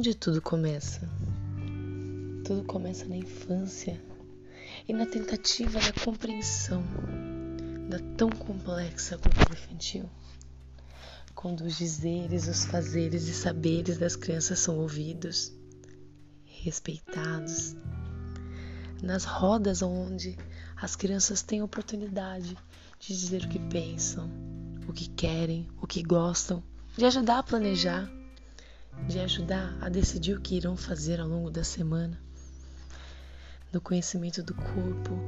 Onde tudo começa? Tudo começa na infância e na tentativa da compreensão da tão complexa cultura infantil. Quando os dizeres, os fazeres e saberes das crianças são ouvidos, respeitados, nas rodas onde as crianças têm oportunidade de dizer o que pensam, o que querem, o que gostam, de ajudar a planejar, de ajudar a decidir o que irão fazer ao longo da semana, do conhecimento do corpo,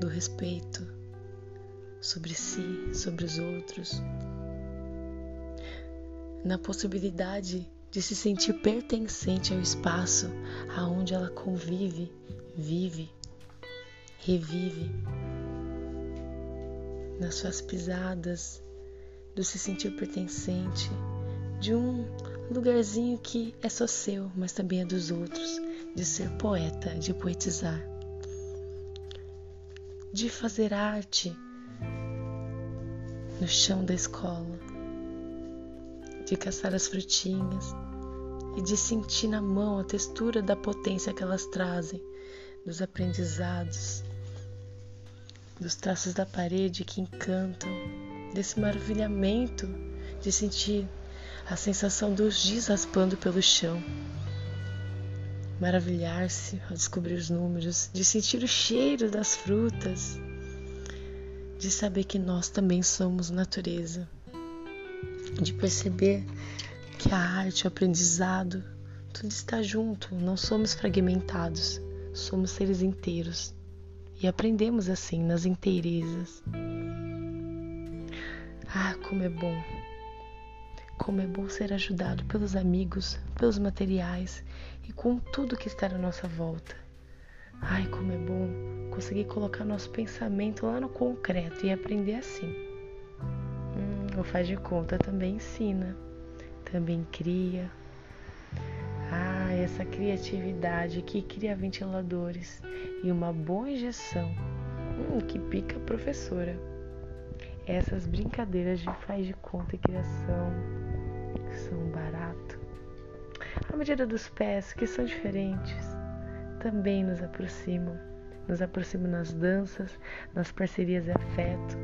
do respeito sobre si, sobre os outros, na possibilidade de se sentir pertencente ao espaço aonde ela convive, vive, revive, nas suas pisadas, do se sentir pertencente, de um lugarzinho que é só seu, mas também é dos outros, de ser poeta, de poetizar, de fazer arte no chão da escola, de caçar as frutinhas e de sentir na mão a textura da potência que elas trazem, dos aprendizados, dos traços da parede que encantam, desse maravilhamento de sentir a sensação dos giz raspando pelo chão. Maravilhar-se ao descobrir os números, de sentir o cheiro das frutas, de saber que nós também somos natureza, de perceber que a arte, o aprendizado, tudo está junto, não somos fragmentados, somos seres inteiros e aprendemos assim nas inteirezas. Ah, como é bom! Como é bom ser ajudado pelos amigos, pelos materiais e com tudo que está à nossa volta. Ai, como é bom conseguir colocar nosso pensamento lá no concreto e aprender assim. Hum, o faz de conta também ensina, também cria. Ah, essa criatividade que cria ventiladores e uma boa injeção hum, que pica professora. Essas brincadeiras de faz de conta e criação são barato. A medida dos pés, que são diferentes, também nos aproximam. Nos aproximam nas danças, nas parcerias de afeto,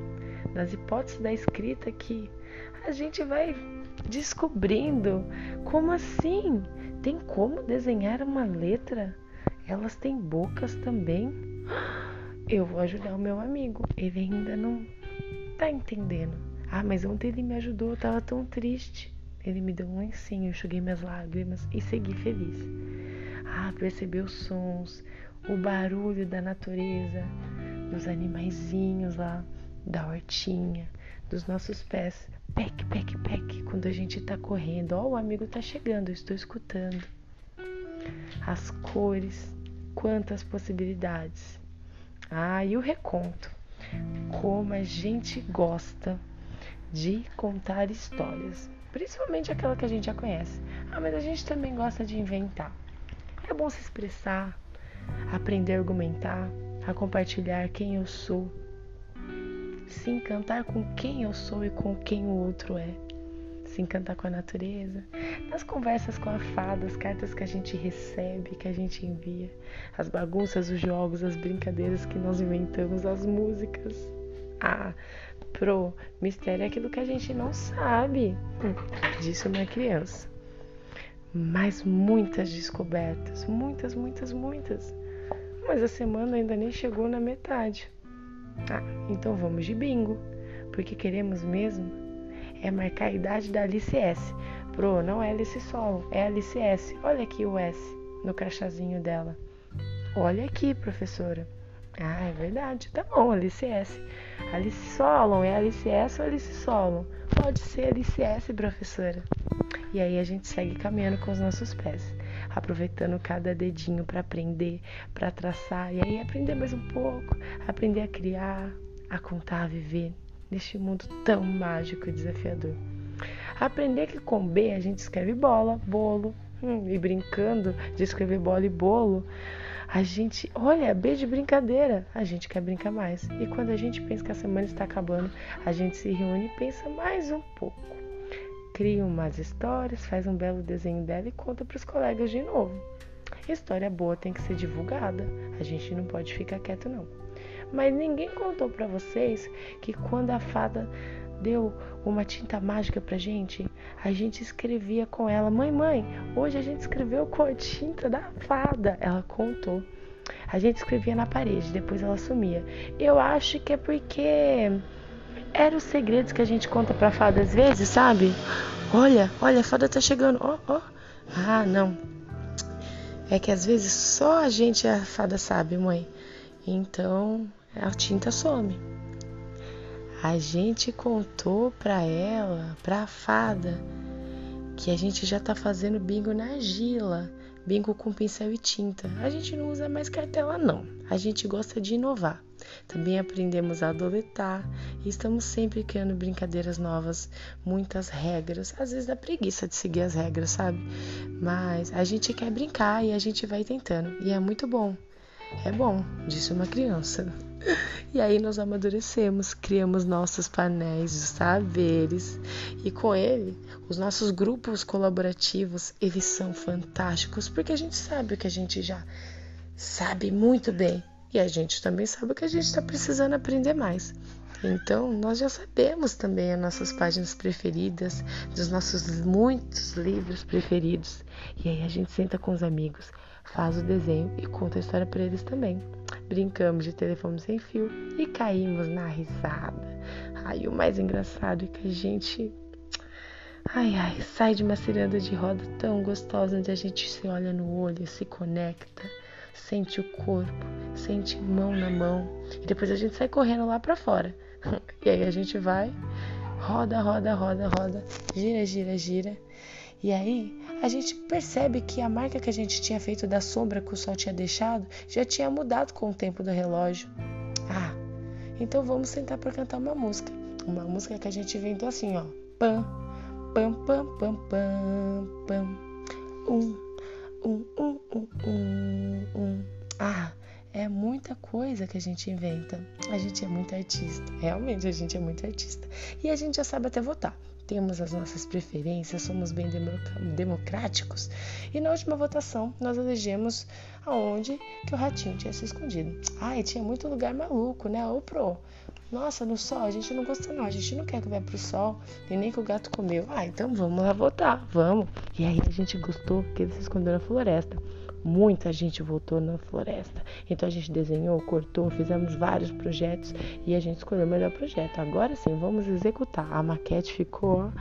nas hipóteses da escrita que a gente vai descobrindo como assim tem como desenhar uma letra? Elas têm bocas também? Eu vou ajudar o meu amigo. Ele ainda não tá entendendo. Ah, mas ontem ele me ajudou, eu tava tão triste. Ele me deu um lencinho, enxuguei minhas lágrimas e segui feliz. Ah, perceber os sons, o barulho da natureza, dos animaizinhos lá, da hortinha, dos nossos pés. Pec, pec, pec, quando a gente tá correndo. Ó, oh, o amigo tá chegando, eu estou escutando. As cores, quantas possibilidades. Ah, e o reconto. Como a gente gosta de contar histórias, principalmente aquela que a gente já conhece. Ah, mas a gente também gosta de inventar. É bom se expressar, aprender a argumentar, a compartilhar quem eu sou, se encantar com quem eu sou e com quem o outro é, se encantar com a natureza, nas conversas com a fada, as cartas que a gente recebe, que a gente envia, as bagunças, os jogos, as brincadeiras que nós inventamos, as músicas. Ah, pro mistério é aquilo que a gente não sabe. Hum, disso uma criança mas muitas descobertas, muitas, muitas, muitas. Mas a semana ainda nem chegou na metade. Ah, então vamos de bingo, porque queremos mesmo é marcar a idade da Alice S. Pro, não é Alice Solo, é Alice S. Olha aqui o S no crachazinho dela. Olha aqui, professora. Ah, é verdade. Tá bom, Alice Alice Solon, é Alice S ou Alice Solon? Pode ser Alice S, professora. E aí a gente segue caminhando com os nossos pés, aproveitando cada dedinho para aprender, para traçar e aí aprender mais um pouco, aprender a criar, a contar, a viver neste mundo tão mágico e desafiador. Aprender que com B a gente escreve bola, bolo, hum, e brincando de escrever bola e bolo, a gente, olha, B de brincadeira, a gente quer brincar mais. E quando a gente pensa que a semana está acabando, a gente se reúne e pensa mais um pouco cria umas histórias, faz um belo desenho dela e conta para os colegas de novo. História boa tem que ser divulgada. A gente não pode ficar quieto não. Mas ninguém contou para vocês que quando a fada deu uma tinta mágica pra gente, a gente escrevia com ela: "Mãe, mãe, hoje a gente escreveu com a tinta da fada". Ela contou. A gente escrevia na parede, depois ela sumia. Eu acho que é porque eram os segredos que a gente conta pra fada às vezes, sabe? Olha, olha, a fada tá chegando. Ó, oh, ó. Oh. Ah, não. É que às vezes só a gente a fada sabe, mãe. Então a tinta some. A gente contou pra ela, pra fada, que a gente já tá fazendo bingo na argila. Bingo com pincel e tinta. A gente não usa mais cartela, não. A gente gosta de inovar. Também aprendemos a adoletar e estamos sempre criando brincadeiras novas, muitas regras. Às vezes dá preguiça de seguir as regras, sabe? Mas a gente quer brincar e a gente vai tentando. E é muito bom. É bom, disse uma criança. E aí nós amadurecemos, criamos nossos painéis de saberes e com ele, os nossos grupos colaborativos, eles são fantásticos porque a gente sabe o que a gente já sabe muito bem e a gente também sabe o que a gente está precisando aprender mais. Então, nós já sabemos também as nossas páginas preferidas, dos nossos muitos livros preferidos. E aí a gente senta com os amigos, faz o desenho e conta a história para eles também. Brincamos de telefone sem fio e caímos na risada. Ai, o mais engraçado é que a gente Ai, ai, sai de uma ciranda de roda tão gostosa onde a gente se olha no olho, se conecta, sente o corpo, sente mão na mão e depois a gente sai correndo lá para fora. E aí a gente vai, roda, roda, roda, roda, gira, gira, gira. E aí a gente percebe que a marca que a gente tinha feito da sombra que o sol tinha deixado já tinha mudado com o tempo do relógio. Ah, então vamos sentar para cantar uma música. Uma música que a gente inventou assim, ó. Pam, pam, pam, pam, pam, pam. Um, um, um, um, um, um. Ah, é muita coisa que a gente inventa. A gente é muito artista. Realmente, a gente é muito artista. E a gente já sabe até votar temos as nossas preferências, somos bem democráticos. E na última votação, nós elegemos aonde que o ratinho tinha se escondido. Ai, tinha muito lugar maluco, né? Ou pro. Nossa, no sol a gente não gosta não, a gente não quer que vá pro sol e nem que o gato comeu. Ah, então vamos lá votar, vamos. E aí a gente gostou que ele se escondeu na floresta muita gente voltou na floresta. Então a gente desenhou, cortou, fizemos vários projetos e a gente escolheu o melhor projeto. Agora sim, vamos executar. A maquete ficou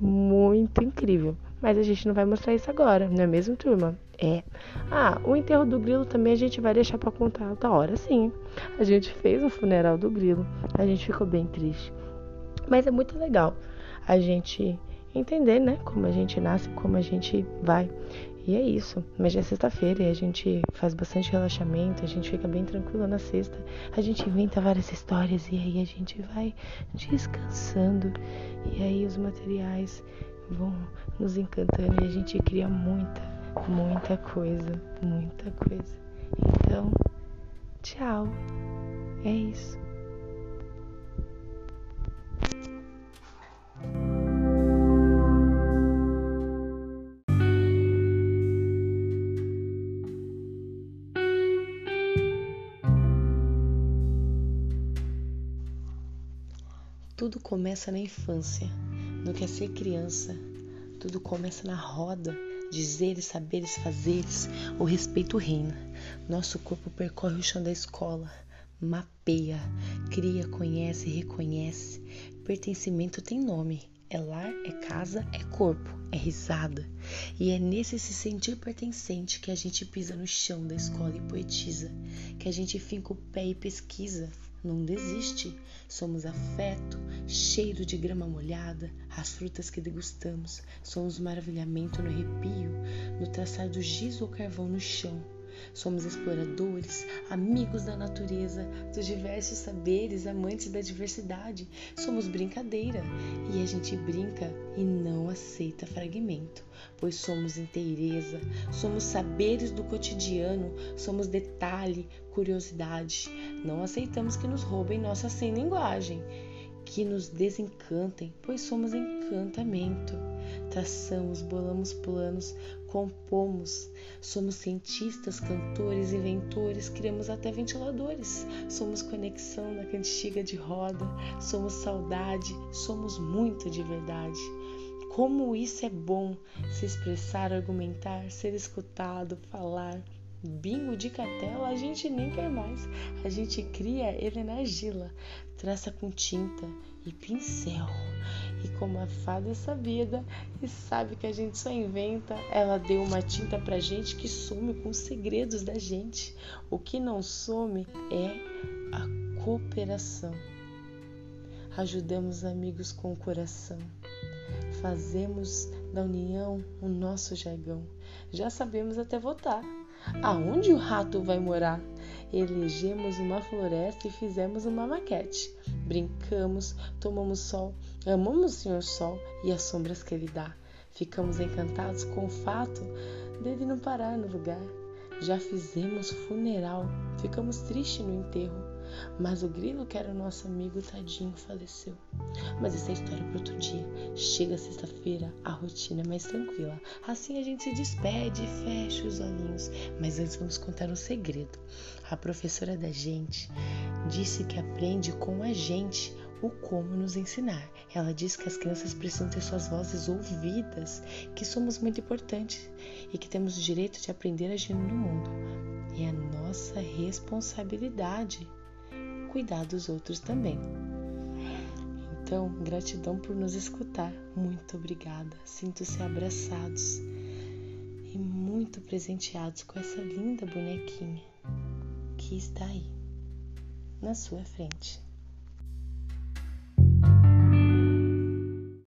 muito incrível. Mas a gente não vai mostrar isso agora, não é mesmo, turma? É. Ah, o enterro do grilo também a gente vai deixar para contar outra hora, sim. A gente fez o funeral do grilo. A gente ficou bem triste. Mas é muito legal a gente entender, né, como a gente nasce, como a gente vai. E é isso. Mas já é sexta-feira e a gente faz bastante relaxamento, a gente fica bem tranquilo na sexta. A gente inventa várias histórias e aí a gente vai descansando. E aí os materiais vão nos encantando e a gente cria muita, muita coisa, muita coisa. Então, tchau. É isso. Começa na infância, no que é ser criança. Tudo começa na roda, dizeres, saberes, fazeres. O respeito reina. Nosso corpo percorre o chão da escola, mapeia, cria, conhece, reconhece. Pertencimento tem nome. É lar, é casa, é corpo, é risada. E é nesse se sentir pertencente que a gente pisa no chão da escola e poetiza, que a gente finca o pé e pesquisa, não desiste. Somos afeto, cheiro de grama molhada, as frutas que degustamos. Somos maravilhamento no arrepio, no traçar do giz ou carvão no chão. Somos exploradores, amigos da natureza, dos diversos saberes, amantes da diversidade. Somos brincadeira e a gente brinca e não aceita fragmento, pois somos inteireza, somos saberes do cotidiano, somos detalhe, curiosidade. Não aceitamos que nos roubem nossa sem linguagem. que nos desencantem, pois somos encantamento. Traçamos, bolamos planos, compomos, somos cientistas, cantores, inventores, criamos até ventiladores. Somos conexão na cantiga de roda, somos saudade, somos muito de verdade. Como isso é bom se expressar, argumentar, ser escutado, falar, bingo de catela a gente nem quer mais. A gente cria ele na argila, traça com tinta e pincel. E como a fada é sabida e sabe que a gente só inventa, ela deu uma tinta pra gente que some com os segredos da gente. O que não some é a cooperação. Ajudamos amigos com o coração. Fazemos da união o nosso jargão. Já sabemos até votar. Aonde o rato vai morar? Elegemos uma floresta e fizemos uma maquete. Brincamos, tomamos sol, amamos o Senhor Sol e as sombras que ele dá. Ficamos encantados com o fato dele não parar no lugar. Já fizemos funeral, ficamos tristes no enterro. Mas o grilo, que era nosso amigo, tadinho, faleceu. Mas essa é história para outro dia. Chega sexta-feira, a rotina é mais tranquila. Assim a gente se despede e fecha os olhinhos. Mas antes vamos contar um segredo. A professora da gente disse que aprende com a gente o como nos ensinar. Ela diz que as crianças precisam ter suas vozes ouvidas, que somos muito importantes e que temos o direito de aprender agindo no mundo. E é nossa responsabilidade cuidar dos outros também. Então, gratidão por nos escutar. Muito obrigada. Sinto-se abraçados e muito presenteados com essa linda bonequinha que está aí na sua frente.